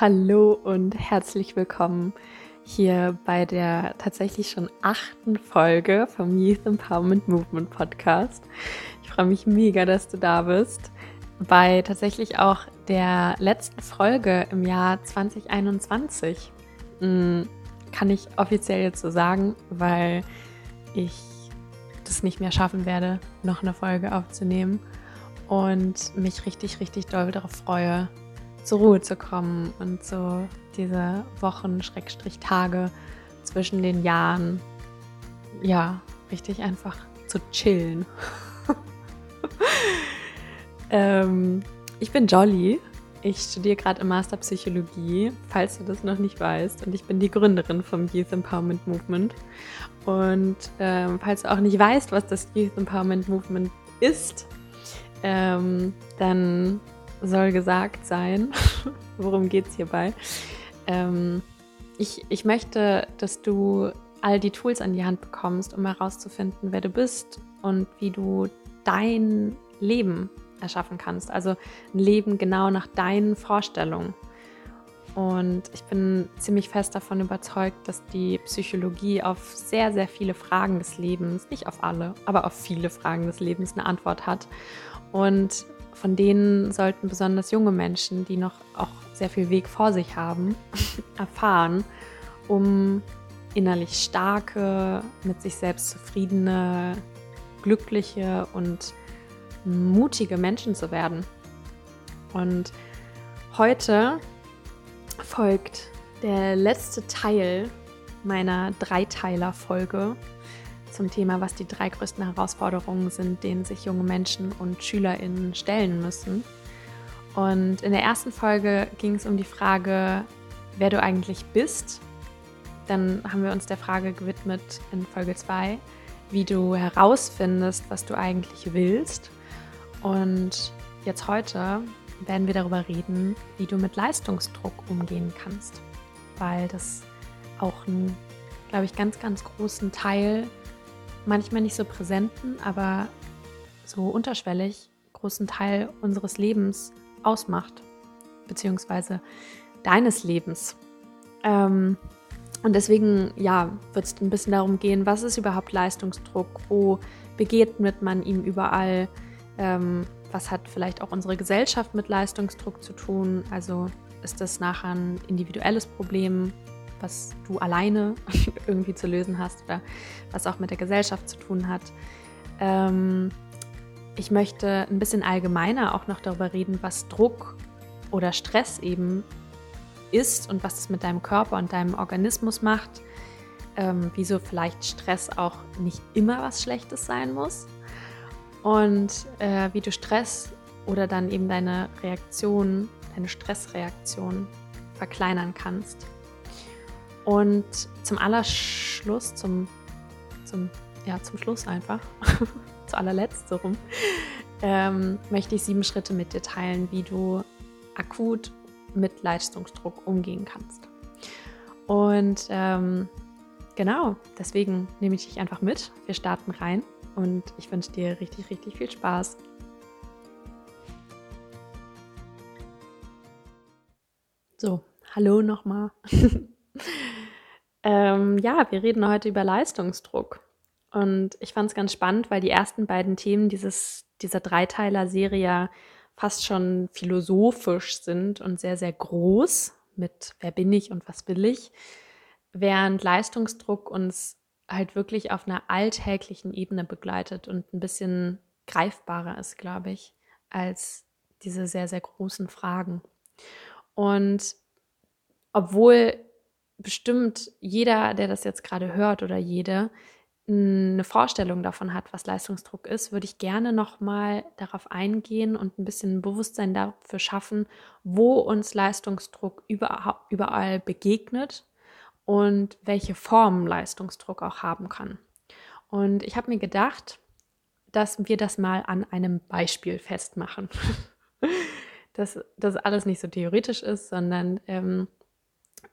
Hallo und herzlich willkommen hier bei der tatsächlich schon achten Folge vom Youth Empowerment Movement Podcast. Ich freue mich mega, dass du da bist. Bei tatsächlich auch der letzten Folge im Jahr 2021 hm, kann ich offiziell jetzt so sagen, weil ich das nicht mehr schaffen werde, noch eine Folge aufzunehmen und mich richtig, richtig doll darauf freue, zur Ruhe zu kommen und so diese Wochen, Schrägstrich Tage zwischen den Jahren, ja, richtig einfach zu chillen. ähm, ich bin Jolly. Ich studiere gerade im Master Psychologie, falls du das noch nicht weißt. Und ich bin die Gründerin vom Youth Empowerment Movement. Und ähm, falls du auch nicht weißt, was das Youth Empowerment Movement ist, ähm, dann soll gesagt sein. Worum geht es hierbei? Ähm, ich, ich möchte, dass du all die Tools an die Hand bekommst, um herauszufinden, wer du bist und wie du dein Leben erschaffen kannst. Also ein Leben genau nach deinen Vorstellungen. Und ich bin ziemlich fest davon überzeugt, dass die Psychologie auf sehr, sehr viele Fragen des Lebens, nicht auf alle, aber auf viele Fragen des Lebens eine Antwort hat. Und von denen sollten besonders junge Menschen, die noch auch sehr viel Weg vor sich haben, erfahren, um innerlich starke, mit sich selbst zufriedene, glückliche und mutige Menschen zu werden. Und heute folgt der letzte Teil meiner Dreiteiler-Folge zum Thema, was die drei größten Herausforderungen sind, denen sich junge Menschen und SchülerInnen stellen müssen. Und in der ersten Folge ging es um die Frage, wer du eigentlich bist. Dann haben wir uns der Frage gewidmet in Folge 2, wie du herausfindest, was du eigentlich willst. Und jetzt heute werden wir darüber reden, wie du mit Leistungsdruck umgehen kannst. Weil das auch einen, glaube ich, ganz, ganz großen Teil manchmal nicht so präsenten, aber so unterschwellig großen Teil unseres Lebens ausmacht, beziehungsweise deines Lebens. Ähm, und deswegen, ja, wird es ein bisschen darum gehen, was ist überhaupt Leistungsdruck, wo begegnet man ihm überall, ähm, was hat vielleicht auch unsere Gesellschaft mit Leistungsdruck zu tun, also ist das nachher ein individuelles Problem, was du alleine irgendwie zu lösen hast oder was auch mit der Gesellschaft zu tun hat. Ähm, ich möchte ein bisschen allgemeiner auch noch darüber reden, was Druck oder Stress eben ist und was es mit deinem Körper und deinem Organismus macht. Ähm, wieso vielleicht Stress auch nicht immer was Schlechtes sein muss. Und äh, wie du Stress oder dann eben deine Reaktion, deine Stressreaktion verkleinern kannst. Und zum Allerschluss, zum, zum, ja, zum Schluss einfach, zu allerletzt so rum, ähm, möchte ich sieben Schritte mit dir teilen, wie du akut mit Leistungsdruck umgehen kannst. Und ähm, genau, deswegen nehme ich dich einfach mit. Wir starten rein und ich wünsche dir richtig, richtig viel Spaß. So, hallo nochmal. Ähm, ja, wir reden heute über Leistungsdruck. Und ich fand es ganz spannend, weil die ersten beiden Themen dieses, dieser Dreiteiler-Serie fast schon philosophisch sind und sehr, sehr groß mit wer bin ich und was will ich, während Leistungsdruck uns halt wirklich auf einer alltäglichen Ebene begleitet und ein bisschen greifbarer ist, glaube ich, als diese sehr, sehr großen Fragen. Und obwohl bestimmt jeder, der das jetzt gerade hört oder jede, eine Vorstellung davon hat, was Leistungsdruck ist, würde ich gerne nochmal darauf eingehen und ein bisschen Bewusstsein dafür schaffen, wo uns Leistungsdruck überall begegnet und welche Formen Leistungsdruck auch haben kann. Und ich habe mir gedacht, dass wir das mal an einem Beispiel festmachen. dass das alles nicht so theoretisch ist, sondern ähm,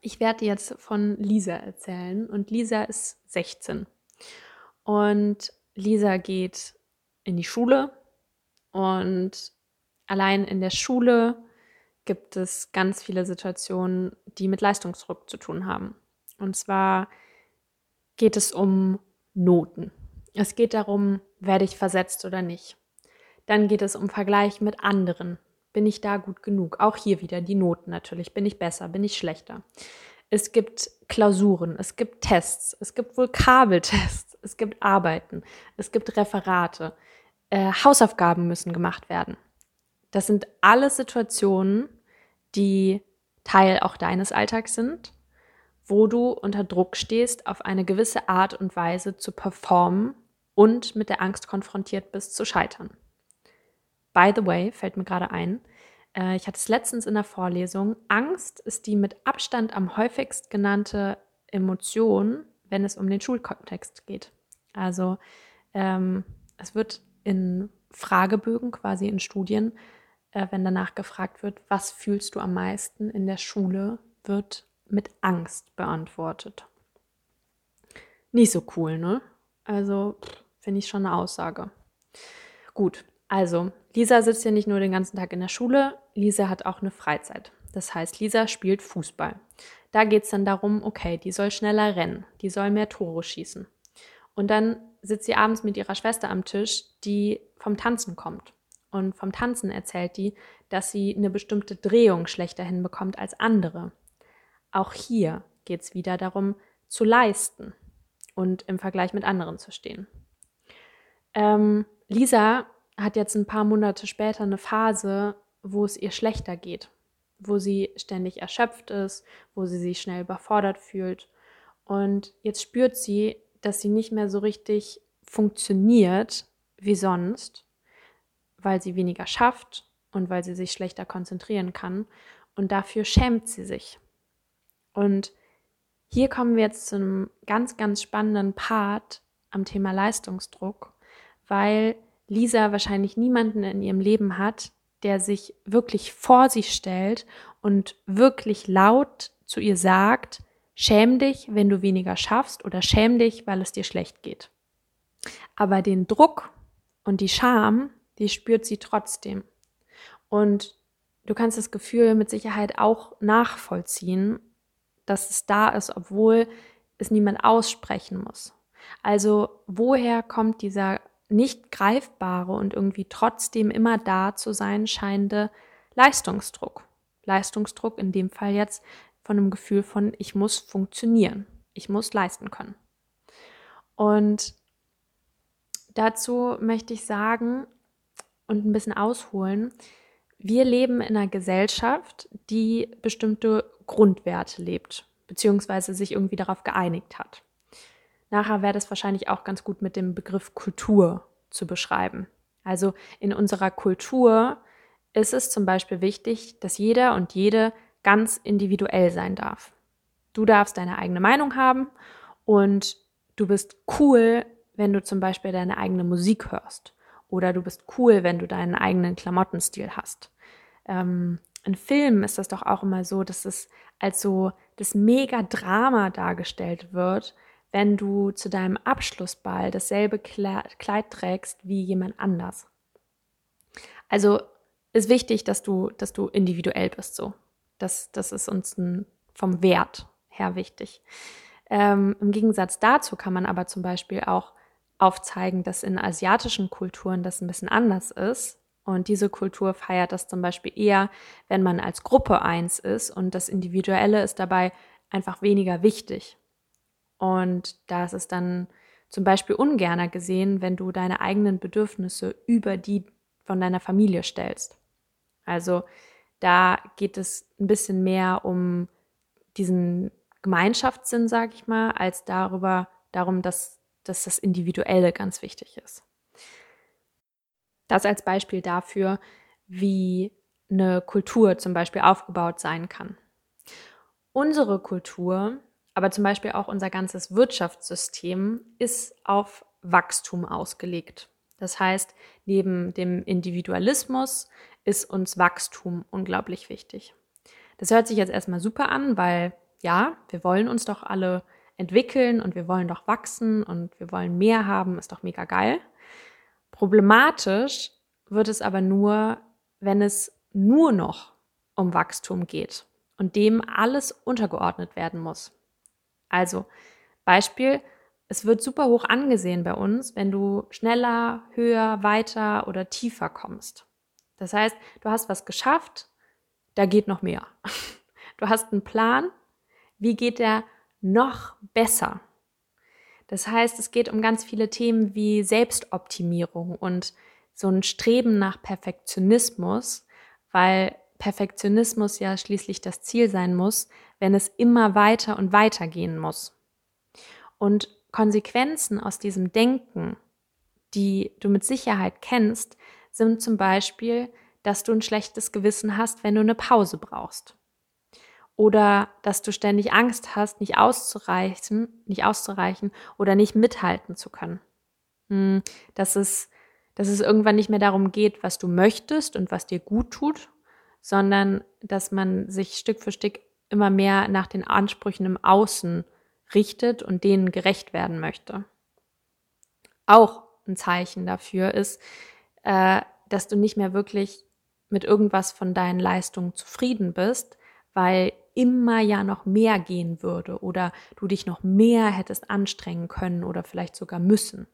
ich werde jetzt von Lisa erzählen und Lisa ist 16. Und Lisa geht in die Schule und allein in der Schule gibt es ganz viele Situationen, die mit Leistungsdruck zu tun haben. Und zwar geht es um Noten. Es geht darum, werde ich versetzt oder nicht. Dann geht es um Vergleich mit anderen. Bin ich da gut genug? Auch hier wieder die Noten natürlich. Bin ich besser? Bin ich schlechter? Es gibt Klausuren, es gibt Tests, es gibt Vokabeltests, es gibt Arbeiten, es gibt Referate, äh, Hausaufgaben müssen gemacht werden. Das sind alles Situationen, die Teil auch deines Alltags sind, wo du unter Druck stehst, auf eine gewisse Art und Weise zu performen und mit der Angst konfrontiert bist, zu scheitern. By the way, fällt mir gerade ein, äh, ich hatte es letztens in der Vorlesung, Angst ist die mit Abstand am häufigst genannte Emotion, wenn es um den Schulkontext geht. Also ähm, es wird in Fragebögen, quasi in Studien, äh, wenn danach gefragt wird, was fühlst du am meisten in der Schule, wird mit Angst beantwortet. Nicht so cool, ne? Also finde ich schon eine Aussage. Gut, also Lisa sitzt ja nicht nur den ganzen Tag in der Schule, Lisa hat auch eine Freizeit. Das heißt, Lisa spielt Fußball. Da geht es dann darum, okay, die soll schneller rennen, die soll mehr Tore schießen. Und dann sitzt sie abends mit ihrer Schwester am Tisch, die vom Tanzen kommt. Und vom Tanzen erzählt die, dass sie eine bestimmte Drehung schlechter hinbekommt als andere. Auch hier geht es wieder darum, zu leisten und im Vergleich mit anderen zu stehen. Ähm, Lisa hat jetzt ein paar Monate später eine Phase, wo es ihr schlechter geht, wo sie ständig erschöpft ist, wo sie sich schnell überfordert fühlt. Und jetzt spürt sie, dass sie nicht mehr so richtig funktioniert wie sonst, weil sie weniger schafft und weil sie sich schlechter konzentrieren kann. Und dafür schämt sie sich. Und hier kommen wir jetzt zu einem ganz, ganz spannenden Part am Thema Leistungsdruck, weil Lisa wahrscheinlich niemanden in ihrem Leben hat, der sich wirklich vor sie stellt und wirklich laut zu ihr sagt, schäm dich, wenn du weniger schaffst oder schäm dich, weil es dir schlecht geht. Aber den Druck und die Scham, die spürt sie trotzdem. Und du kannst das Gefühl mit Sicherheit auch nachvollziehen, dass es da ist, obwohl es niemand aussprechen muss. Also woher kommt dieser nicht greifbare und irgendwie trotzdem immer da zu sein scheinende Leistungsdruck. Leistungsdruck in dem Fall jetzt von einem Gefühl von, ich muss funktionieren, ich muss leisten können. Und dazu möchte ich sagen und ein bisschen ausholen, wir leben in einer Gesellschaft, die bestimmte Grundwerte lebt, beziehungsweise sich irgendwie darauf geeinigt hat. Nachher wäre das wahrscheinlich auch ganz gut mit dem Begriff Kultur zu beschreiben. Also in unserer Kultur ist es zum Beispiel wichtig, dass jeder und jede ganz individuell sein darf. Du darfst deine eigene Meinung haben und du bist cool, wenn du zum Beispiel deine eigene Musik hörst. Oder du bist cool, wenn du deinen eigenen Klamottenstil hast. Ähm, in Filmen ist das doch auch immer so, dass es als so das Mega-Drama dargestellt wird, wenn du zu deinem Abschlussball dasselbe Kleid trägst wie jemand anders. Also ist wichtig, dass du, dass du individuell bist so. Das, das ist uns ein, vom Wert her wichtig. Ähm, Im Gegensatz dazu kann man aber zum Beispiel auch aufzeigen, dass in asiatischen Kulturen das ein bisschen anders ist. Und diese Kultur feiert das zum Beispiel eher, wenn man als Gruppe eins ist und das Individuelle ist dabei einfach weniger wichtig. Und da ist es dann zum Beispiel ungerner gesehen, wenn du deine eigenen Bedürfnisse über die von deiner Familie stellst. Also da geht es ein bisschen mehr um diesen Gemeinschaftssinn, sag ich mal, als darüber, darum, dass, dass das Individuelle ganz wichtig ist. Das als Beispiel dafür, wie eine Kultur zum Beispiel aufgebaut sein kann. Unsere Kultur aber zum Beispiel auch unser ganzes Wirtschaftssystem ist auf Wachstum ausgelegt. Das heißt, neben dem Individualismus ist uns Wachstum unglaublich wichtig. Das hört sich jetzt erstmal super an, weil ja, wir wollen uns doch alle entwickeln und wir wollen doch wachsen und wir wollen mehr haben, ist doch mega geil. Problematisch wird es aber nur, wenn es nur noch um Wachstum geht und dem alles untergeordnet werden muss. Also Beispiel, es wird super hoch angesehen bei uns, wenn du schneller, höher, weiter oder tiefer kommst. Das heißt, du hast was geschafft, da geht noch mehr. Du hast einen Plan, wie geht der noch besser? Das heißt, es geht um ganz viele Themen wie Selbstoptimierung und so ein Streben nach Perfektionismus, weil Perfektionismus ja schließlich das Ziel sein muss, wenn es immer weiter und weiter gehen muss. Und Konsequenzen aus diesem Denken, die du mit Sicherheit kennst, sind zum Beispiel, dass du ein schlechtes Gewissen hast, wenn du eine Pause brauchst. Oder dass du ständig Angst hast, nicht auszureichen, nicht auszureichen oder nicht mithalten zu können. Hm, dass es, dass es irgendwann nicht mehr darum geht, was du möchtest und was dir gut tut, sondern dass man sich Stück für Stück immer mehr nach den Ansprüchen im Außen richtet und denen gerecht werden möchte. Auch ein Zeichen dafür ist, äh, dass du nicht mehr wirklich mit irgendwas von deinen Leistungen zufrieden bist, weil immer ja noch mehr gehen würde oder du dich noch mehr hättest anstrengen können oder vielleicht sogar müssen.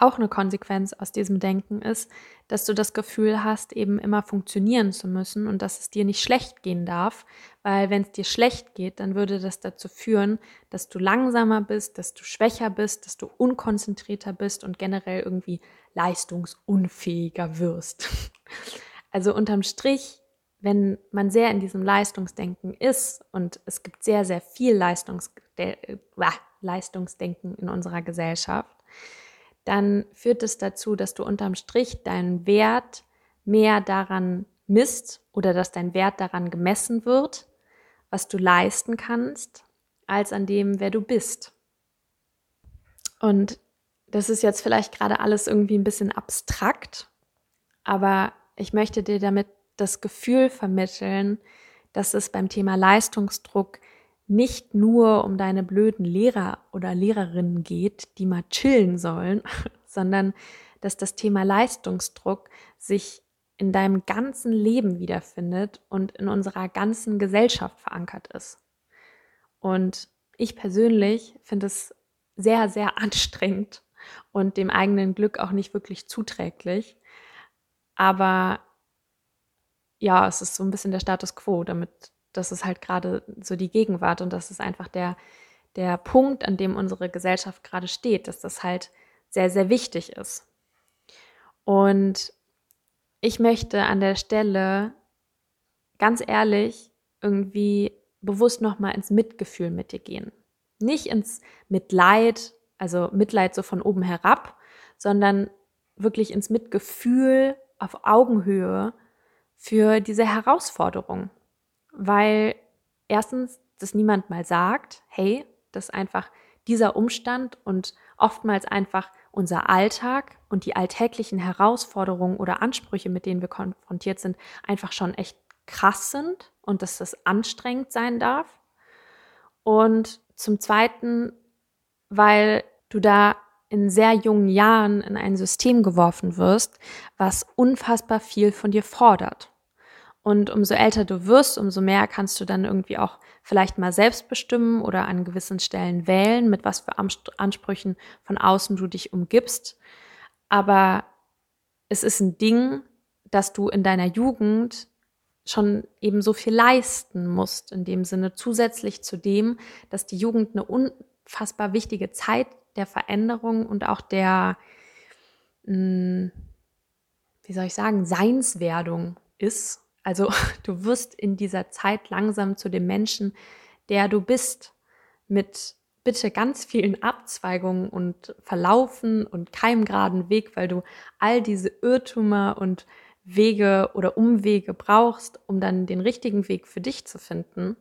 Auch eine Konsequenz aus diesem Denken ist, dass du das Gefühl hast, eben immer funktionieren zu müssen und dass es dir nicht schlecht gehen darf, weil wenn es dir schlecht geht, dann würde das dazu führen, dass du langsamer bist, dass du schwächer bist, dass du unkonzentrierter bist und generell irgendwie leistungsunfähiger wirst. Also unterm Strich wenn man sehr in diesem Leistungsdenken ist und es gibt sehr, sehr viel Leistungs Leistungsdenken in unserer Gesellschaft, dann führt es dazu, dass du unterm Strich deinen Wert mehr daran misst oder dass dein Wert daran gemessen wird, was du leisten kannst, als an dem, wer du bist. Und das ist jetzt vielleicht gerade alles irgendwie ein bisschen abstrakt, aber ich möchte dir damit das Gefühl vermitteln, dass es beim Thema Leistungsdruck nicht nur um deine blöden Lehrer oder Lehrerinnen geht, die mal chillen sollen, sondern dass das Thema Leistungsdruck sich in deinem ganzen Leben wiederfindet und in unserer ganzen Gesellschaft verankert ist. Und ich persönlich finde es sehr, sehr anstrengend und dem eigenen Glück auch nicht wirklich zuträglich. Aber ja, es ist so ein bisschen der Status quo, damit das ist halt gerade so die Gegenwart und das ist einfach der, der Punkt, an dem unsere Gesellschaft gerade steht, dass das halt sehr, sehr wichtig ist. Und ich möchte an der Stelle ganz ehrlich irgendwie bewusst nochmal ins Mitgefühl mit dir gehen. Nicht ins Mitleid, also Mitleid so von oben herab, sondern wirklich ins Mitgefühl auf Augenhöhe für diese Herausforderung, weil erstens das niemand mal sagt, hey, das ist einfach dieser Umstand und oftmals einfach unser Alltag und die alltäglichen Herausforderungen oder Ansprüche, mit denen wir konfrontiert sind, einfach schon echt krass sind und dass das anstrengend sein darf. Und zum Zweiten, weil du da in sehr jungen Jahren in ein System geworfen wirst, was unfassbar viel von dir fordert. Und umso älter du wirst, umso mehr kannst du dann irgendwie auch vielleicht mal selbst bestimmen oder an gewissen Stellen wählen, mit was für Ansprüchen von außen du dich umgibst. Aber es ist ein Ding, dass du in deiner Jugend schon eben so viel leisten musst, in dem Sinne zusätzlich zu dem, dass die Jugend eine unfassbar wichtige Zeit der Veränderung und auch der, hm, wie soll ich sagen, Seinswerdung ist. Also du wirst in dieser Zeit langsam zu dem Menschen, der du bist, mit bitte ganz vielen Abzweigungen und Verlaufen und keinem geraden Weg, weil du all diese Irrtümer und Wege oder Umwege brauchst, um dann den richtigen Weg für dich zu finden.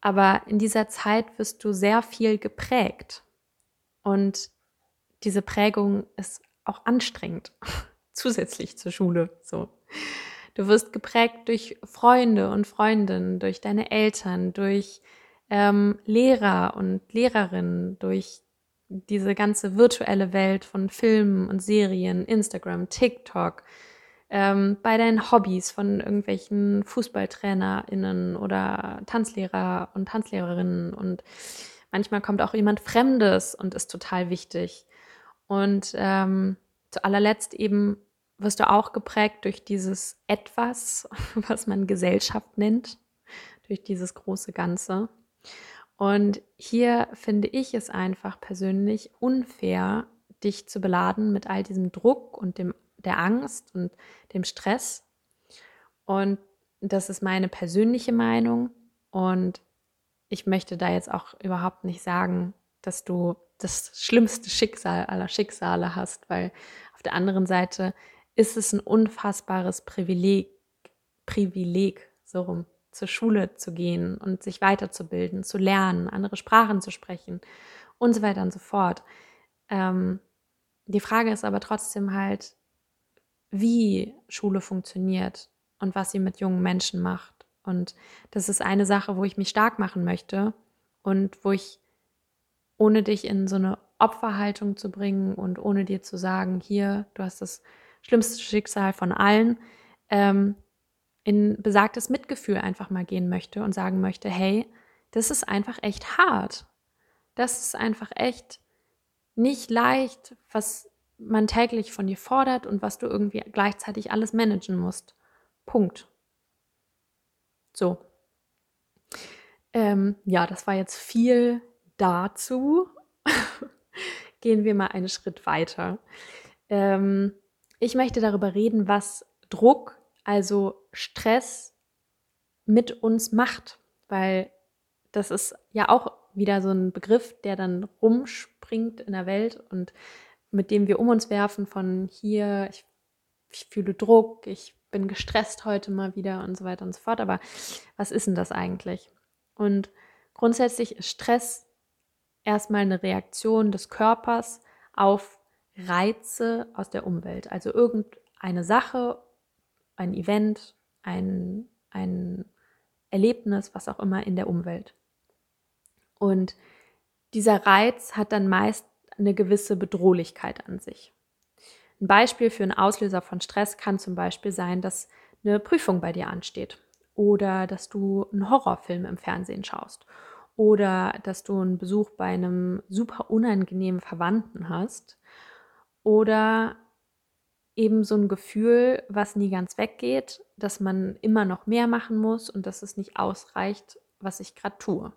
Aber in dieser Zeit wirst du sehr viel geprägt. Und diese Prägung ist auch anstrengend, zusätzlich zur Schule. So. Du wirst geprägt durch Freunde und Freundinnen, durch deine Eltern, durch ähm, Lehrer und Lehrerinnen, durch diese ganze virtuelle Welt von Filmen und Serien, Instagram, TikTok, ähm, bei deinen Hobbys von irgendwelchen FußballtrainerInnen oder Tanzlehrer und Tanzlehrerinnen und manchmal kommt auch jemand Fremdes und ist total wichtig. Und ähm, zu allerletzt eben wirst du auch geprägt durch dieses Etwas, was man Gesellschaft nennt, durch dieses große Ganze. Und hier finde ich es einfach persönlich unfair, dich zu beladen mit all diesem Druck und dem der Angst und dem Stress. Und das ist meine persönliche Meinung. Und ich möchte da jetzt auch überhaupt nicht sagen, dass du das schlimmste Schicksal aller Schicksale hast, weil auf der anderen Seite ist es ein unfassbares Privileg, Privileg, so rum, zur Schule zu gehen und sich weiterzubilden, zu lernen, andere Sprachen zu sprechen und so weiter und so fort. Ähm, die Frage ist aber trotzdem halt, wie Schule funktioniert und was sie mit jungen Menschen macht. Und das ist eine Sache, wo ich mich stark machen möchte und wo ich, ohne dich in so eine Opferhaltung zu bringen und ohne dir zu sagen, hier, du hast das schlimmste Schicksal von allen, ähm, in besagtes Mitgefühl einfach mal gehen möchte und sagen möchte, hey, das ist einfach echt hart. Das ist einfach echt nicht leicht, was man täglich von dir fordert und was du irgendwie gleichzeitig alles managen musst. Punkt. So. Ähm, ja, das war jetzt viel dazu. Gehen wir mal einen Schritt weiter. Ähm, ich möchte darüber reden, was Druck, also Stress, mit uns macht, weil das ist ja auch wieder so ein Begriff, der dann rumspringt in der Welt und mit dem wir um uns werfen von hier, ich, ich fühle Druck, ich bin gestresst heute mal wieder und so weiter und so fort. Aber was ist denn das eigentlich? Und grundsätzlich ist Stress erstmal eine Reaktion des Körpers auf Reize aus der Umwelt. Also irgendeine Sache, ein Event, ein, ein Erlebnis, was auch immer in der Umwelt. Und dieser Reiz hat dann meist eine gewisse Bedrohlichkeit an sich. Ein Beispiel für einen Auslöser von Stress kann zum Beispiel sein, dass eine Prüfung bei dir ansteht oder dass du einen Horrorfilm im Fernsehen schaust oder dass du einen Besuch bei einem super unangenehmen Verwandten hast oder eben so ein Gefühl, was nie ganz weggeht, dass man immer noch mehr machen muss und dass es nicht ausreicht, was ich gerade tue.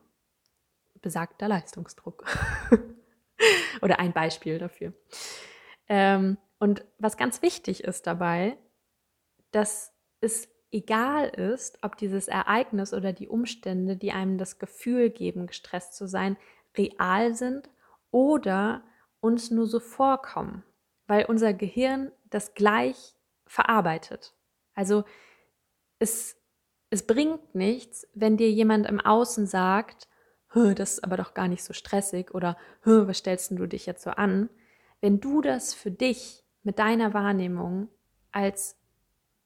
Besagter Leistungsdruck. Oder ein Beispiel dafür. Ähm, und was ganz wichtig ist dabei, dass es egal ist, ob dieses Ereignis oder die Umstände, die einem das Gefühl geben, gestresst zu sein, real sind oder uns nur so vorkommen, weil unser Gehirn das gleich verarbeitet. Also es, es bringt nichts, wenn dir jemand im Außen sagt, das ist aber doch gar nicht so stressig oder was stellst du dich jetzt so an? Wenn du das für dich mit deiner Wahrnehmung als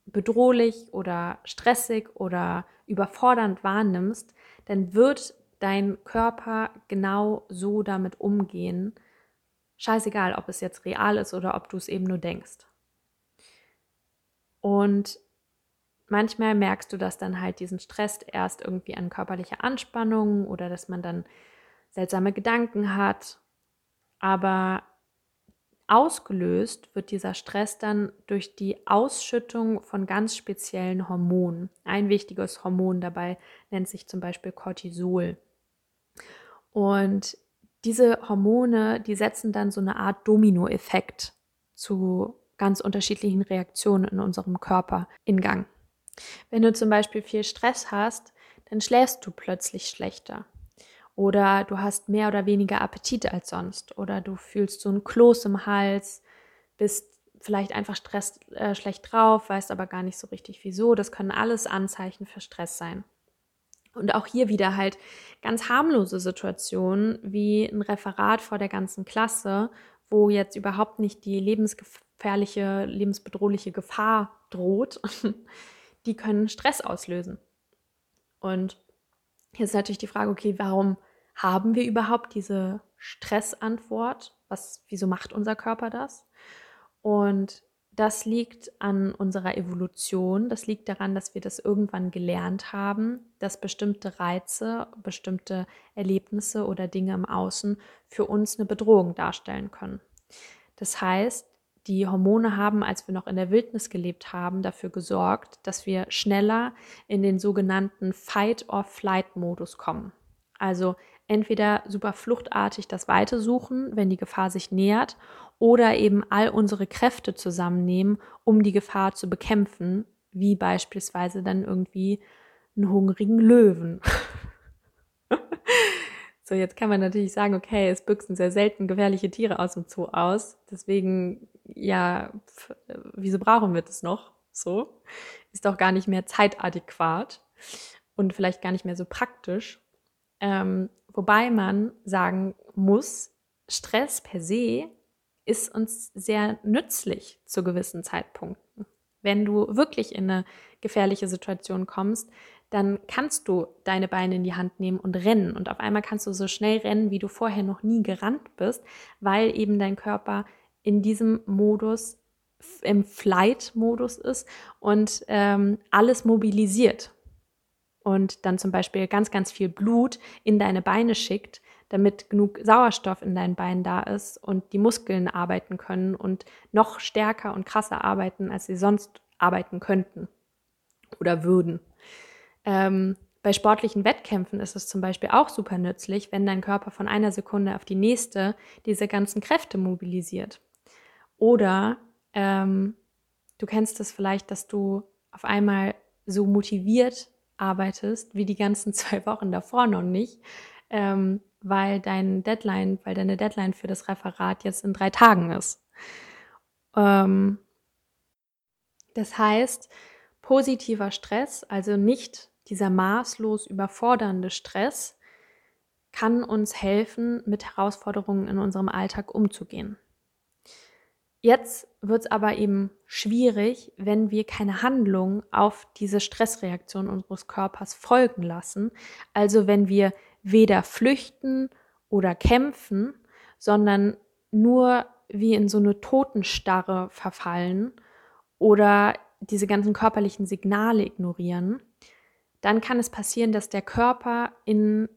bedrohlich oder stressig oder überfordernd wahrnimmst, dann wird dein Körper genau so damit umgehen. Scheißegal, ob es jetzt real ist oder ob du es eben nur denkst. Und manchmal merkst du das dann halt diesen Stress erst irgendwie an körperlicher Anspannung oder dass man dann seltsame Gedanken hat. Aber ausgelöst wird dieser Stress dann durch die Ausschüttung von ganz speziellen Hormonen. Ein wichtiges Hormon dabei nennt sich zum Beispiel Cortisol. Und diese Hormone, die setzen dann so eine Art Dominoeffekt zu ganz unterschiedlichen Reaktionen in unserem Körper in Gang. Wenn du zum Beispiel viel Stress hast, dann schläfst du plötzlich schlechter. Oder du hast mehr oder weniger Appetit als sonst. Oder du fühlst so ein Kloß im Hals, bist vielleicht einfach Stress, äh, schlecht drauf, weißt aber gar nicht so richtig wieso. Das können alles Anzeichen für Stress sein. Und auch hier wieder halt ganz harmlose Situationen wie ein Referat vor der ganzen Klasse, wo jetzt überhaupt nicht die lebensgefährliche, lebensbedrohliche Gefahr droht, die können Stress auslösen. Und hier ist natürlich die Frage, okay, warum haben wir überhaupt diese Stressantwort? Was, wieso macht unser Körper das? Und das liegt an unserer Evolution. Das liegt daran, dass wir das irgendwann gelernt haben, dass bestimmte Reize, bestimmte Erlebnisse oder Dinge im Außen für uns eine Bedrohung darstellen können. Das heißt, die Hormone haben, als wir noch in der Wildnis gelebt haben, dafür gesorgt, dass wir schneller in den sogenannten Fight-or-Flight-Modus kommen. Also entweder super fluchtartig das Weite suchen, wenn die Gefahr sich nähert, oder eben all unsere Kräfte zusammennehmen, um die Gefahr zu bekämpfen, wie beispielsweise dann irgendwie einen hungrigen Löwen. so, jetzt kann man natürlich sagen, okay, es büchsen sehr selten gefährliche Tiere aus dem Zoo aus. Deswegen, ja, wieso brauchen wir das noch? So, ist doch gar nicht mehr zeitadäquat und vielleicht gar nicht mehr so praktisch. Ähm, wobei man sagen muss, Stress per se ist uns sehr nützlich zu gewissen Zeitpunkten. Wenn du wirklich in eine gefährliche Situation kommst, dann kannst du deine Beine in die Hand nehmen und rennen. Und auf einmal kannst du so schnell rennen, wie du vorher noch nie gerannt bist, weil eben dein Körper in diesem Modus, im Flight-Modus ist und ähm, alles mobilisiert. Und dann zum Beispiel ganz, ganz viel Blut in deine Beine schickt, damit genug Sauerstoff in deinen Beinen da ist und die Muskeln arbeiten können und noch stärker und krasser arbeiten, als sie sonst arbeiten könnten oder würden. Ähm, bei sportlichen Wettkämpfen ist es zum Beispiel auch super nützlich, wenn dein Körper von einer Sekunde auf die nächste diese ganzen Kräfte mobilisiert. Oder ähm, du kennst es vielleicht, dass du auf einmal so motiviert arbeitest wie die ganzen zwei Wochen davor noch nicht, ähm, weil dein Deadline, weil deine Deadline für das Referat jetzt in drei Tagen ist. Ähm, das heißt, positiver Stress, also nicht dieser maßlos überfordernde Stress, kann uns helfen, mit Herausforderungen in unserem Alltag umzugehen. Jetzt wird es aber eben schwierig, wenn wir keine Handlung auf diese Stressreaktion unseres Körpers folgen lassen. Also wenn wir weder flüchten oder kämpfen, sondern nur wie in so eine Totenstarre verfallen oder diese ganzen körperlichen Signale ignorieren, dann kann es passieren, dass der Körper in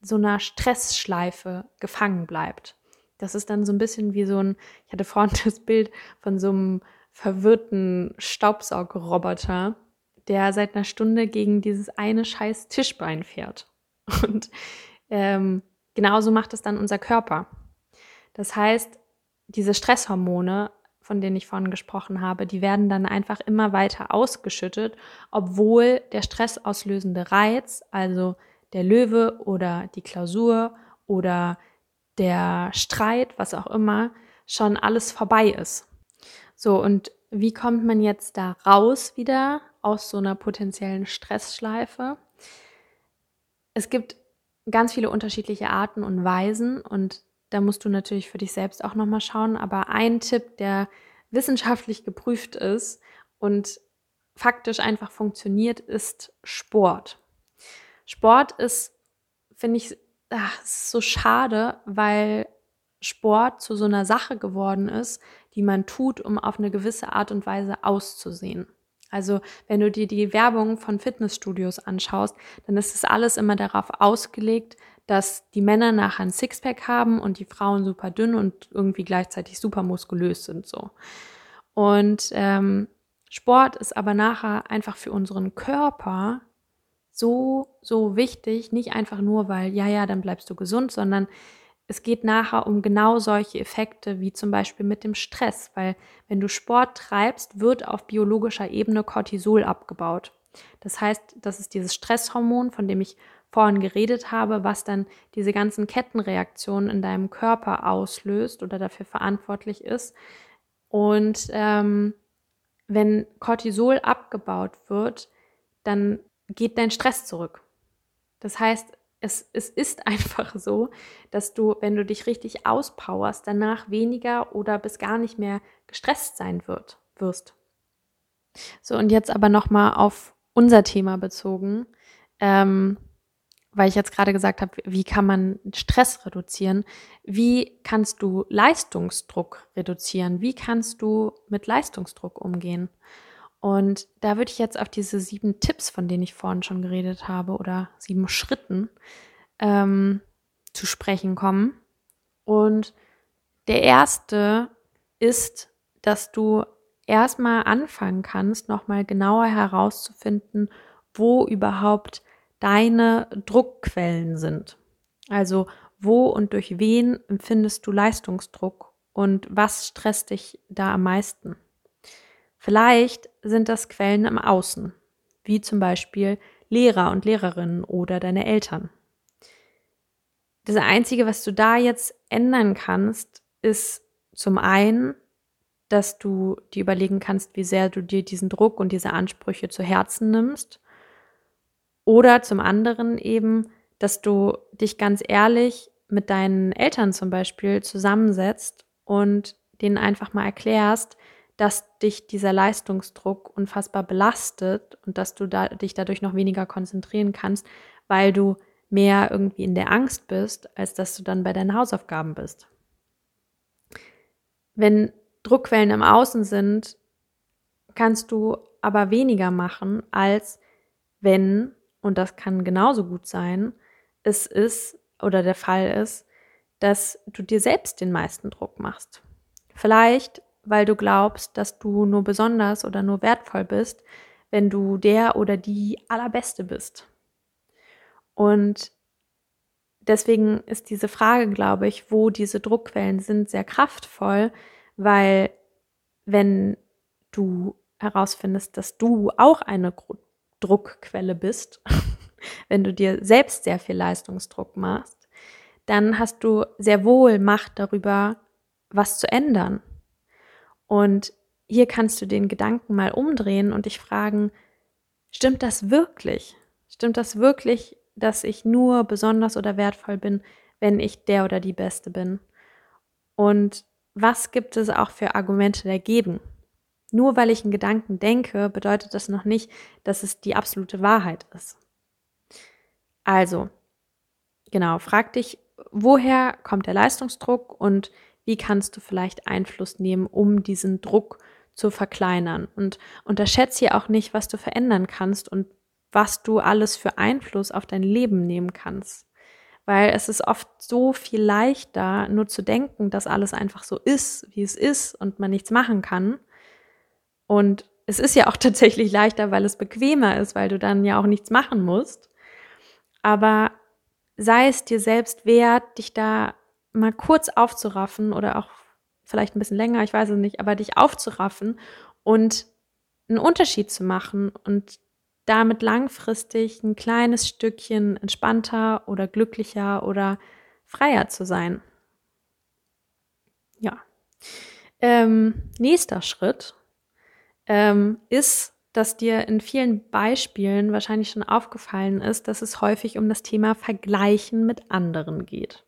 so einer Stressschleife gefangen bleibt. Das ist dann so ein bisschen wie so ein, ich hatte vorhin das Bild von so einem verwirrten Staubsaugerroboter, der seit einer Stunde gegen dieses eine scheiß Tischbein fährt. Und ähm, genauso macht es dann unser Körper. Das heißt, diese Stresshormone, von denen ich vorhin gesprochen habe, die werden dann einfach immer weiter ausgeschüttet, obwohl der stressauslösende Reiz, also der Löwe oder die Klausur oder der Streit, was auch immer, schon alles vorbei ist. So, und wie kommt man jetzt da raus wieder aus so einer potenziellen Stressschleife? Es gibt ganz viele unterschiedliche Arten und Weisen und da musst du natürlich für dich selbst auch nochmal schauen. Aber ein Tipp, der wissenschaftlich geprüft ist und faktisch einfach funktioniert, ist Sport. Sport ist, finde ich, ach, ist so schade, weil Sport zu so einer Sache geworden ist, die man tut, um auf eine gewisse Art und Weise auszusehen. Also wenn du dir die Werbung von Fitnessstudios anschaust, dann ist es alles immer darauf ausgelegt, dass die Männer nachher ein Sixpack haben und die Frauen super dünn und irgendwie gleichzeitig super muskulös sind so. Und ähm, Sport ist aber nachher einfach für unseren Körper so, so wichtig, nicht einfach nur, weil, ja, ja, dann bleibst du gesund, sondern es geht nachher um genau solche Effekte wie zum Beispiel mit dem Stress, weil wenn du Sport treibst, wird auf biologischer Ebene Cortisol abgebaut. Das heißt, das ist dieses Stresshormon, von dem ich vorhin geredet habe, was dann diese ganzen Kettenreaktionen in deinem Körper auslöst oder dafür verantwortlich ist. Und ähm, wenn Cortisol abgebaut wird, dann geht dein Stress zurück. Das heißt, es, es ist einfach so, dass du, wenn du dich richtig auspowerst, danach weniger oder bis gar nicht mehr gestresst sein wird, wirst. So, und jetzt aber nochmal auf unser Thema bezogen. Ähm, weil ich jetzt gerade gesagt habe, wie kann man Stress reduzieren? Wie kannst du Leistungsdruck reduzieren? Wie kannst du mit Leistungsdruck umgehen? Und da würde ich jetzt auf diese sieben Tipps, von denen ich vorhin schon geredet habe, oder sieben Schritten ähm, zu sprechen kommen. Und der erste ist, dass du erstmal anfangen kannst, nochmal genauer herauszufinden, wo überhaupt deine Druckquellen sind. Also wo und durch wen empfindest du Leistungsdruck und was stresst dich da am meisten? Vielleicht sind das Quellen im Außen, wie zum Beispiel Lehrer und Lehrerinnen oder deine Eltern. Das Einzige, was du da jetzt ändern kannst, ist zum einen, dass du dir überlegen kannst, wie sehr du dir diesen Druck und diese Ansprüche zu Herzen nimmst. Oder zum anderen eben, dass du dich ganz ehrlich mit deinen Eltern zum Beispiel zusammensetzt und denen einfach mal erklärst, dass dich dieser Leistungsdruck unfassbar belastet und dass du da, dich dadurch noch weniger konzentrieren kannst, weil du mehr irgendwie in der Angst bist, als dass du dann bei deinen Hausaufgaben bist. Wenn Druckquellen im Außen sind, kannst du aber weniger machen, als wenn, und das kann genauso gut sein, es ist oder der Fall ist, dass du dir selbst den meisten Druck machst. Vielleicht weil du glaubst, dass du nur besonders oder nur wertvoll bist, wenn du der oder die allerbeste bist. Und deswegen ist diese Frage, glaube ich, wo diese Druckquellen sind, sehr kraftvoll, weil wenn du herausfindest, dass du auch eine Druckquelle bist, wenn du dir selbst sehr viel Leistungsdruck machst, dann hast du sehr wohl Macht darüber, was zu ändern. Und hier kannst du den Gedanken mal umdrehen und dich fragen, stimmt das wirklich? Stimmt das wirklich, dass ich nur besonders oder wertvoll bin, wenn ich der oder die Beste bin? Und was gibt es auch für Argumente dagegen? Nur weil ich einen Gedanken denke, bedeutet das noch nicht, dass es die absolute Wahrheit ist. Also, genau, frag dich, woher kommt der Leistungsdruck und wie kannst du vielleicht Einfluss nehmen, um diesen Druck zu verkleinern. Und unterschätze hier auch nicht, was du verändern kannst und was du alles für Einfluss auf dein Leben nehmen kannst. Weil es ist oft so viel leichter, nur zu denken, dass alles einfach so ist, wie es ist und man nichts machen kann. Und es ist ja auch tatsächlich leichter, weil es bequemer ist, weil du dann ja auch nichts machen musst. Aber sei es dir selbst wert, dich da mal kurz aufzuraffen oder auch vielleicht ein bisschen länger, ich weiß es nicht, aber dich aufzuraffen und einen Unterschied zu machen und damit langfristig ein kleines Stückchen entspannter oder glücklicher oder freier zu sein. Ja. Ähm, nächster Schritt ähm, ist, dass dir in vielen Beispielen wahrscheinlich schon aufgefallen ist, dass es häufig um das Thema Vergleichen mit anderen geht.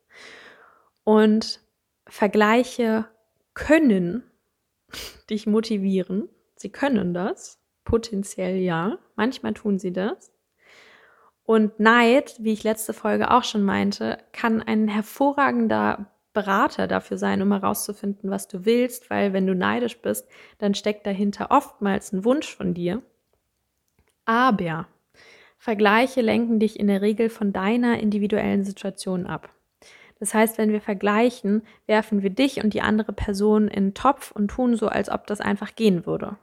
Und Vergleiche können dich motivieren. Sie können das, potenziell ja. Manchmal tun sie das. Und Neid, wie ich letzte Folge auch schon meinte, kann ein hervorragender Berater dafür sein, um herauszufinden, was du willst, weil wenn du neidisch bist, dann steckt dahinter oftmals ein Wunsch von dir. Aber Vergleiche lenken dich in der Regel von deiner individuellen Situation ab. Das heißt, wenn wir vergleichen, werfen wir dich und die andere Person in den Topf und tun so, als ob das einfach gehen würde.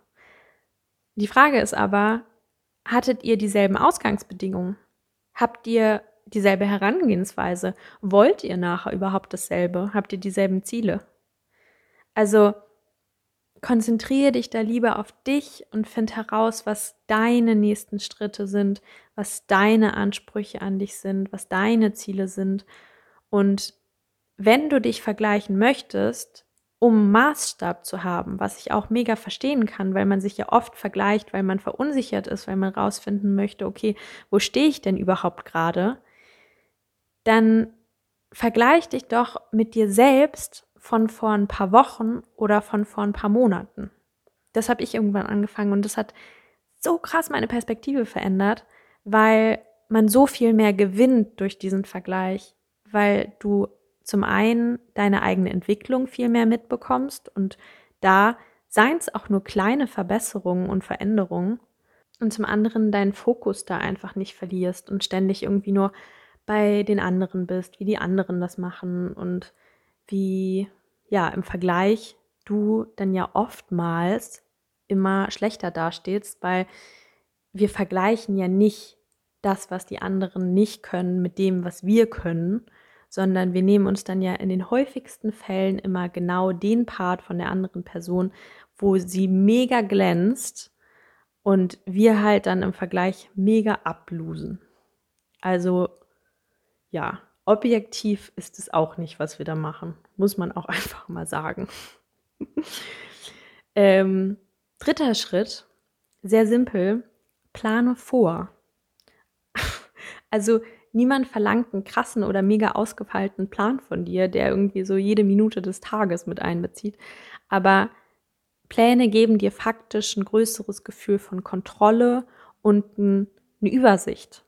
Die Frage ist aber, hattet ihr dieselben Ausgangsbedingungen? Habt ihr dieselbe Herangehensweise? Wollt ihr nachher überhaupt dasselbe? Habt ihr dieselben Ziele? Also konzentriere dich da lieber auf dich und find heraus, was deine nächsten Schritte sind, was deine Ansprüche an dich sind, was deine Ziele sind und wenn du dich vergleichen möchtest, um Maßstab zu haben, was ich auch mega verstehen kann, weil man sich ja oft vergleicht, weil man verunsichert ist, weil man rausfinden möchte, okay, wo stehe ich denn überhaupt gerade? Dann vergleich dich doch mit dir selbst von vor ein paar Wochen oder von vor ein paar Monaten. Das habe ich irgendwann angefangen und das hat so krass meine Perspektive verändert, weil man so viel mehr gewinnt durch diesen Vergleich, weil du zum einen deine eigene Entwicklung viel mehr mitbekommst und da seien es auch nur kleine Verbesserungen und Veränderungen und zum anderen deinen Fokus da einfach nicht verlierst und ständig irgendwie nur bei den anderen bist, wie die anderen das machen und wie ja im Vergleich du dann ja oftmals immer schlechter dastehst, weil wir vergleichen ja nicht das, was die anderen nicht können, mit dem, was wir können, sondern wir nehmen uns dann ja in den häufigsten Fällen immer genau den Part von der anderen Person, wo sie mega glänzt und wir halt dann im Vergleich mega ablosen. Also ja, objektiv ist es auch nicht, was wir da machen, muss man auch einfach mal sagen. ähm, dritter Schritt, sehr simpel, plane vor. also niemand verlangt einen krassen oder mega ausgefeilten Plan von dir, der irgendwie so jede Minute des Tages mit einbezieht. Aber Pläne geben dir faktisch ein größeres Gefühl von Kontrolle und eine Übersicht.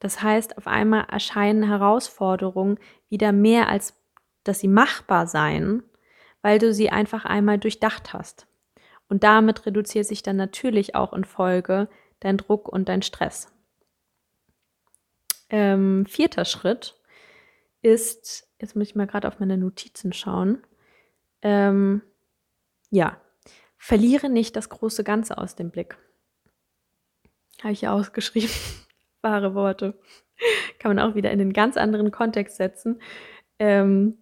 Das heißt, auf einmal erscheinen Herausforderungen wieder mehr als dass sie machbar seien, weil du sie einfach einmal durchdacht hast. Und damit reduziert sich dann natürlich auch in Folge dein Druck und dein Stress. Ähm, vierter Schritt ist, jetzt muss ich mal gerade auf meine Notizen schauen. Ähm, ja, verliere nicht das große Ganze aus dem Blick. Habe ich ja ausgeschrieben. Wahre Worte. Kann man auch wieder in einen ganz anderen Kontext setzen. Ähm,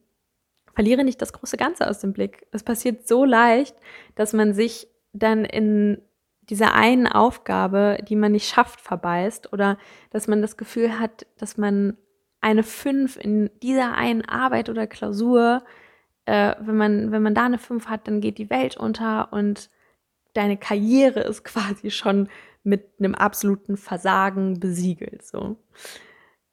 verliere nicht das große Ganze aus dem Blick. Es passiert so leicht, dass man sich dann in dieser einen Aufgabe, die man nicht schafft, verbeißt oder dass man das Gefühl hat, dass man eine 5 in dieser einen Arbeit oder Klausur, äh, wenn, man, wenn man da eine 5 hat, dann geht die Welt unter und deine Karriere ist quasi schon mit einem absoluten Versagen besiegelt. So.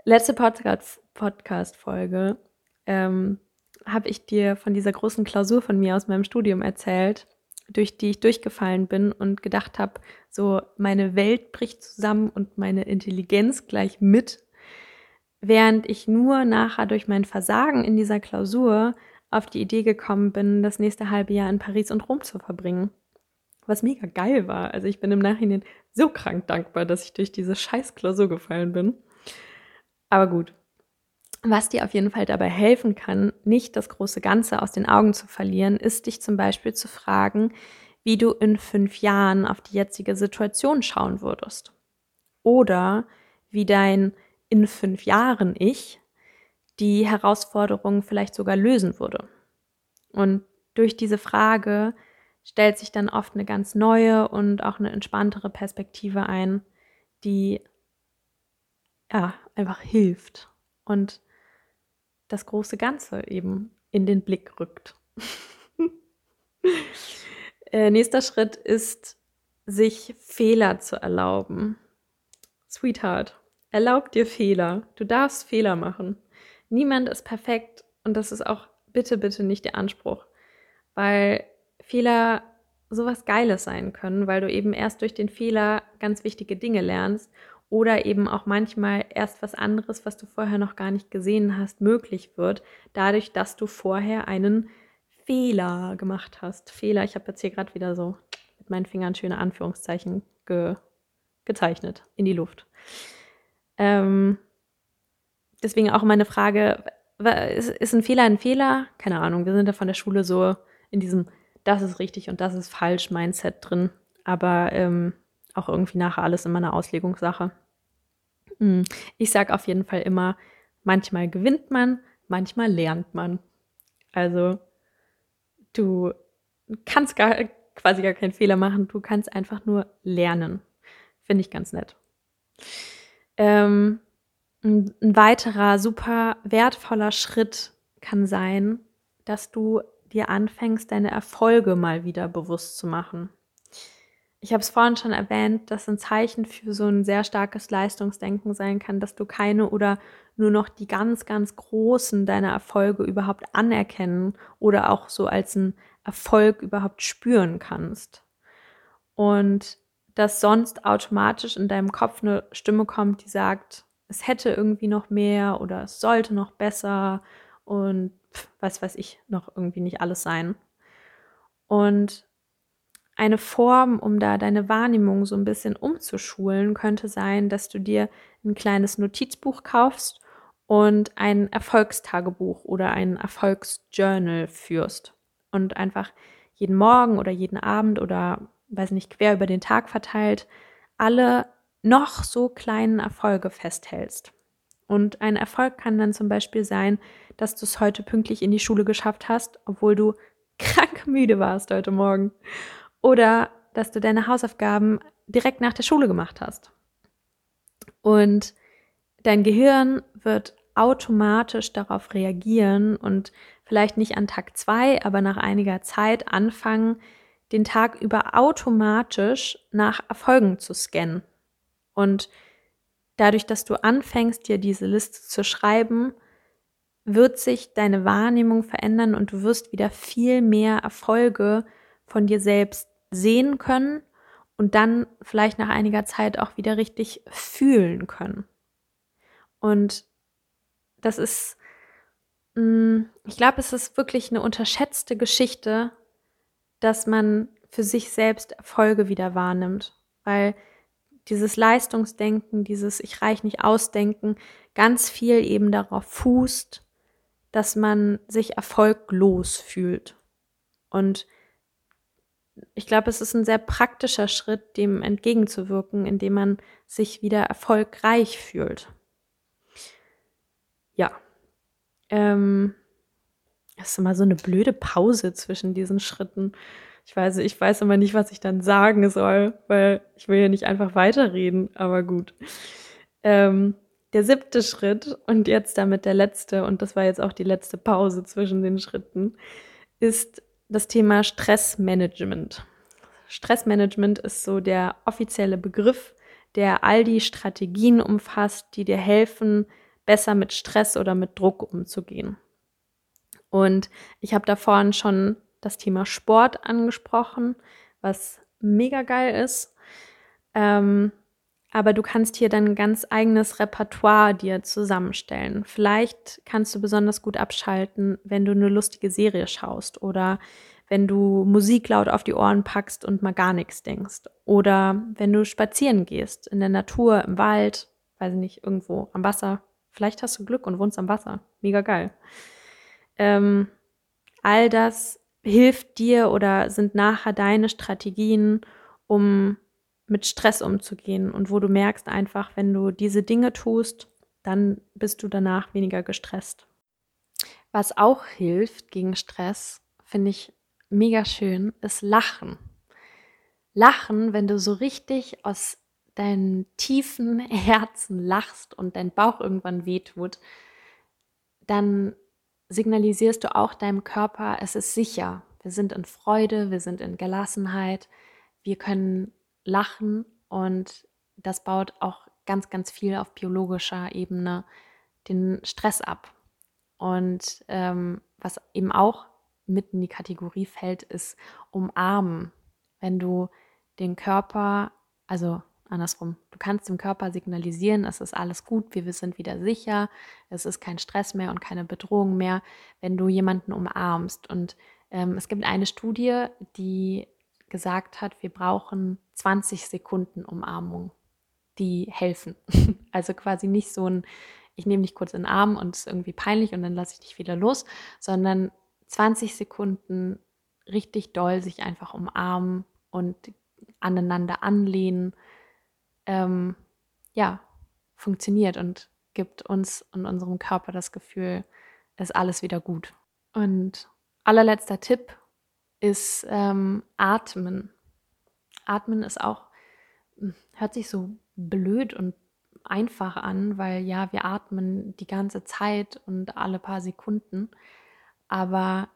Letzte Podcast-Folge ähm, habe ich dir von dieser großen Klausur von mir aus meinem Studium erzählt durch die ich durchgefallen bin und gedacht habe, so meine Welt bricht zusammen und meine Intelligenz gleich mit, während ich nur nachher durch mein Versagen in dieser Klausur auf die Idee gekommen bin, das nächste halbe Jahr in Paris und Rom zu verbringen. Was mega geil war. Also ich bin im Nachhinein so krank dankbar, dass ich durch diese scheiß Klausur gefallen bin. Aber gut, was dir auf jeden Fall dabei helfen kann, nicht das große Ganze aus den Augen zu verlieren, ist dich zum Beispiel zu fragen, wie du in fünf Jahren auf die jetzige Situation schauen würdest. Oder wie dein in fünf Jahren Ich die Herausforderungen vielleicht sogar lösen würde. Und durch diese Frage stellt sich dann oft eine ganz neue und auch eine entspanntere Perspektive ein, die ja einfach hilft. Und das große Ganze eben in den Blick rückt. äh, nächster Schritt ist, sich Fehler zu erlauben. Sweetheart, erlaub dir Fehler. Du darfst Fehler machen. Niemand ist perfekt und das ist auch bitte, bitte nicht der Anspruch, weil Fehler sowas Geiles sein können, weil du eben erst durch den Fehler ganz wichtige Dinge lernst oder eben auch manchmal erst was anderes, was du vorher noch gar nicht gesehen hast, möglich wird, dadurch, dass du vorher einen Fehler gemacht hast. Fehler, ich habe jetzt hier gerade wieder so mit meinen Fingern schöne Anführungszeichen ge gezeichnet in die Luft. Ähm, deswegen auch meine Frage, ist, ist ein Fehler ein Fehler? Keine Ahnung, wir sind da von der Schule so in diesem, das ist richtig und das ist falsch Mindset drin. Aber ähm, auch irgendwie nachher alles immer eine Auslegungssache. Hm, ich sage auf jeden Fall immer, manchmal gewinnt man, manchmal lernt man. Also du kannst gar, quasi gar keinen Fehler machen, du kannst einfach nur lernen. Finde ich ganz nett. Ähm, ein weiterer super wertvoller Schritt kann sein, dass du dir anfängst, deine Erfolge mal wieder bewusst zu machen ich habe es vorhin schon erwähnt, dass ein Zeichen für so ein sehr starkes Leistungsdenken sein kann, dass du keine oder nur noch die ganz, ganz großen deiner Erfolge überhaupt anerkennen oder auch so als einen Erfolg überhaupt spüren kannst. Und dass sonst automatisch in deinem Kopf eine Stimme kommt, die sagt, es hätte irgendwie noch mehr oder es sollte noch besser und was weiß ich, noch irgendwie nicht alles sein. Und eine Form, um da deine Wahrnehmung so ein bisschen umzuschulen, könnte sein, dass du dir ein kleines Notizbuch kaufst und ein Erfolgstagebuch oder ein Erfolgsjournal führst und einfach jeden Morgen oder jeden Abend oder weiß nicht, quer über den Tag verteilt, alle noch so kleinen Erfolge festhältst. Und ein Erfolg kann dann zum Beispiel sein, dass du es heute pünktlich in die Schule geschafft hast, obwohl du krank müde warst heute Morgen. Oder dass du deine Hausaufgaben direkt nach der Schule gemacht hast. Und dein Gehirn wird automatisch darauf reagieren und vielleicht nicht an Tag zwei, aber nach einiger Zeit anfangen, den Tag über automatisch nach Erfolgen zu scannen. Und dadurch, dass du anfängst, dir diese Liste zu schreiben, wird sich deine Wahrnehmung verändern und du wirst wieder viel mehr Erfolge von dir selbst sehen können und dann vielleicht nach einiger Zeit auch wieder richtig fühlen können. Und das ist, mm, ich glaube, es ist wirklich eine unterschätzte Geschichte, dass man für sich selbst Erfolge wieder wahrnimmt, weil dieses Leistungsdenken, dieses Ich reich nicht ausdenken, ganz viel eben darauf fußt, dass man sich erfolglos fühlt. Und ich glaube, es ist ein sehr praktischer Schritt, dem entgegenzuwirken, indem man sich wieder erfolgreich fühlt. Ja. Ähm, das ist immer so eine blöde Pause zwischen diesen Schritten. Ich weiß, ich weiß immer nicht, was ich dann sagen soll, weil ich will ja nicht einfach weiterreden, aber gut. Ähm, der siebte Schritt und jetzt damit der letzte, und das war jetzt auch die letzte Pause zwischen den Schritten, ist das Thema Stressmanagement. Stressmanagement ist so der offizielle Begriff, der all die Strategien umfasst, die dir helfen, besser mit Stress oder mit Druck umzugehen. Und ich habe da vorhin schon das Thema Sport angesprochen, was mega geil ist. Ähm, aber du kannst hier dann ein ganz eigenes Repertoire dir zusammenstellen. Vielleicht kannst du besonders gut abschalten, wenn du eine lustige Serie schaust oder wenn du Musik laut auf die Ohren packst und mal gar nichts denkst. Oder wenn du spazieren gehst, in der Natur, im Wald, weiß ich nicht, irgendwo am Wasser. Vielleicht hast du Glück und wohnst am Wasser. Mega geil. Ähm, all das hilft dir oder sind nachher deine Strategien, um mit Stress umzugehen und wo du merkst einfach, wenn du diese Dinge tust, dann bist du danach weniger gestresst. Was auch hilft gegen Stress, finde ich mega schön, ist Lachen. Lachen, wenn du so richtig aus deinem tiefen Herzen lachst und dein Bauch irgendwann wehtut, dann signalisierst du auch deinem Körper, es ist sicher. Wir sind in Freude, wir sind in Gelassenheit, wir können lachen und das baut auch ganz, ganz viel auf biologischer Ebene den Stress ab. Und ähm, was eben auch mit in die Kategorie fällt, ist umarmen. Wenn du den Körper, also andersrum. Du kannst dem Körper signalisieren, es ist alles gut, wir sind wieder sicher, es ist kein Stress mehr und keine Bedrohung mehr, wenn du jemanden umarmst. Und ähm, es gibt eine Studie, die gesagt hat, wir brauchen 20 Sekunden Umarmung, die helfen. also quasi nicht so ein, ich nehme dich kurz in den Arm und es ist irgendwie peinlich und dann lasse ich dich wieder los, sondern 20 Sekunden richtig doll sich einfach umarmen und aneinander anlehnen ähm, ja, funktioniert und gibt uns und unserem Körper das Gefühl, ist alles wieder gut. Und allerletzter Tipp ist ähm, Atmen. Atmen ist auch, hm, hört sich so blöd und einfach an, weil ja, wir atmen die ganze Zeit und alle paar Sekunden. Aber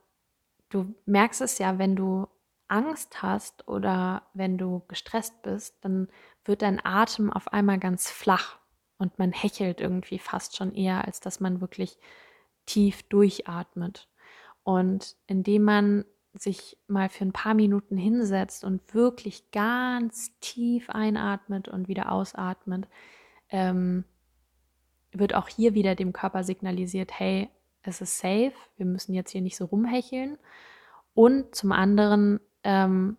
du merkst es ja, wenn du Angst hast oder wenn du gestresst bist, dann wird dein Atem auf einmal ganz flach und man hechelt irgendwie fast schon eher, als dass man wirklich tief durchatmet. Und indem man sich mal für ein paar Minuten hinsetzt und wirklich ganz tief einatmet und wieder ausatmet, ähm, wird auch hier wieder dem Körper signalisiert, hey, es ist safe, wir müssen jetzt hier nicht so rumhecheln. Und zum anderen ähm,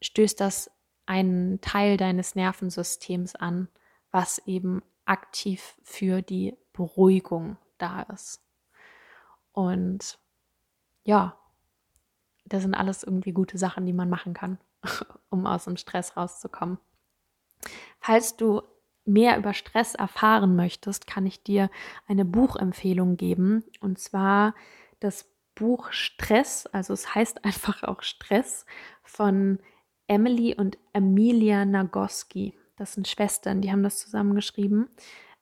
stößt das einen Teil deines Nervensystems an, was eben aktiv für die Beruhigung da ist. Und ja, das sind alles irgendwie gute Sachen, die man machen kann, um aus dem Stress rauszukommen. Falls du mehr über Stress erfahren möchtest, kann ich dir eine Buchempfehlung geben. Und zwar das Buch Stress, also es heißt einfach auch Stress von Emily und Amelia Nagoski. Das sind Schwestern, die haben das zusammengeschrieben.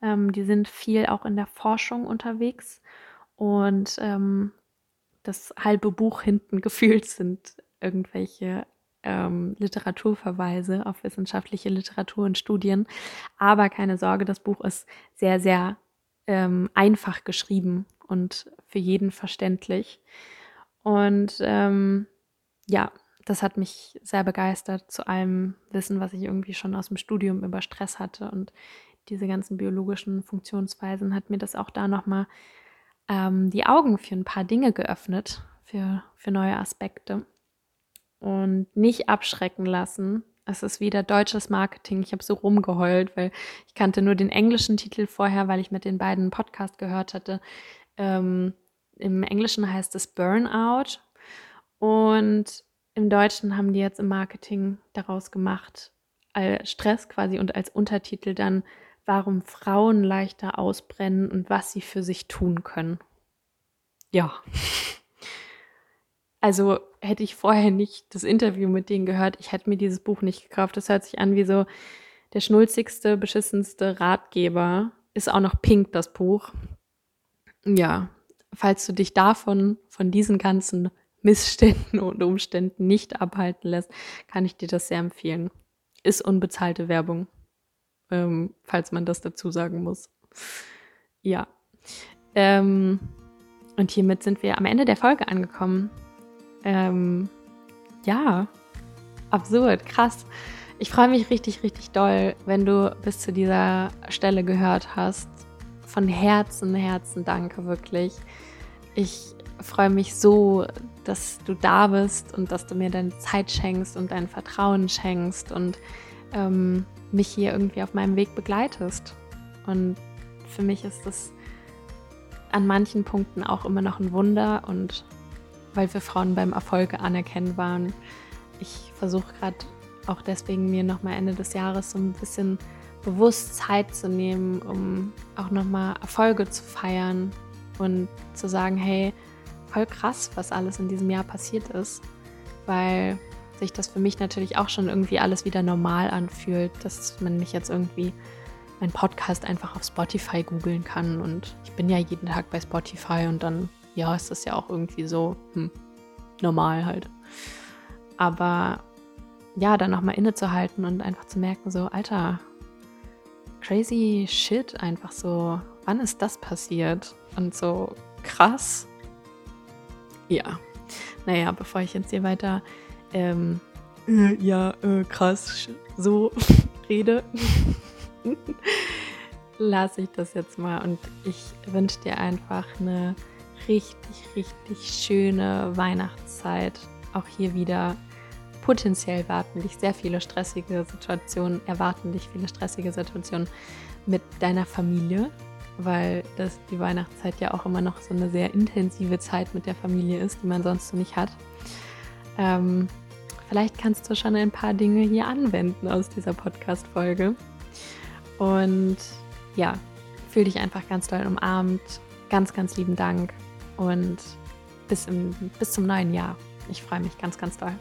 Ähm, die sind viel auch in der Forschung unterwegs. Und ähm, das halbe Buch hinten gefühlt sind irgendwelche ähm, Literaturverweise auf wissenschaftliche Literatur und Studien. Aber keine Sorge, das Buch ist sehr, sehr ähm, einfach geschrieben und für jeden verständlich. Und ähm, ja, das hat mich sehr begeistert zu allem Wissen, was ich irgendwie schon aus dem Studium über Stress hatte und diese ganzen biologischen Funktionsweisen hat mir das auch da nochmal ähm, die Augen für ein paar Dinge geöffnet, für, für neue Aspekte und nicht abschrecken lassen. Es ist wieder deutsches Marketing. Ich habe so rumgeheult, weil ich kannte nur den englischen Titel vorher, weil ich mit den beiden Podcast gehört hatte. Ähm, Im Englischen heißt es Burnout und im Deutschen haben die jetzt im Marketing daraus gemacht, Stress quasi und als Untertitel dann, warum Frauen leichter ausbrennen und was sie für sich tun können. Ja. Also hätte ich vorher nicht das Interview mit denen gehört, ich hätte mir dieses Buch nicht gekauft. Das hört sich an wie so der schnulzigste, beschissenste Ratgeber. Ist auch noch pink, das Buch. Ja, falls du dich davon, von diesen ganzen Missständen und Umständen nicht abhalten lässt, kann ich dir das sehr empfehlen. Ist unbezahlte Werbung, ähm, falls man das dazu sagen muss. Ja. Ähm, und hiermit sind wir am Ende der Folge angekommen. Ähm, ja, absurd, krass. Ich freue mich richtig, richtig doll, wenn du bis zu dieser Stelle gehört hast. Von Herzen, Herzen danke wirklich. Ich freue mich so, dass du da bist und dass du mir deine Zeit schenkst und dein Vertrauen schenkst und ähm, mich hier irgendwie auf meinem Weg begleitest. Und für mich ist das an manchen Punkten auch immer noch ein Wunder und weil wir Frauen beim Erfolg anerkennen waren. Ich versuche gerade auch deswegen mir nochmal Ende des Jahres so ein bisschen bewusst Zeit zu nehmen, um auch nochmal Erfolge zu feiern und zu sagen, hey, voll krass, was alles in diesem Jahr passiert ist, weil sich das für mich natürlich auch schon irgendwie alles wieder normal anfühlt, dass man mich jetzt irgendwie mein Podcast einfach auf Spotify googeln kann und ich bin ja jeden Tag bei Spotify und dann ja, ist das ja auch irgendwie so hm, normal halt. Aber ja, dann nochmal innezuhalten und einfach zu merken, so, Alter, crazy shit, einfach so, wann ist das passiert? Und so krass. Ja. Naja, bevor ich jetzt hier weiter, ähm, äh, ja, äh, krass, so rede, lasse ich das jetzt mal und ich wünsche dir einfach eine richtig, richtig schöne Weihnachtszeit. Auch hier wieder potenziell warten dich sehr viele stressige Situationen, erwarten dich viele stressige Situationen mit deiner Familie, weil das die Weihnachtszeit ja auch immer noch so eine sehr intensive Zeit mit der Familie ist, die man sonst so nicht hat. Ähm, vielleicht kannst du schon ein paar Dinge hier anwenden aus dieser Podcast-Folge. Und ja, fühl dich einfach ganz doll umarmt. Ganz, ganz lieben Dank und bis, im, bis zum neuen Jahr. Ich freue mich ganz, ganz doll.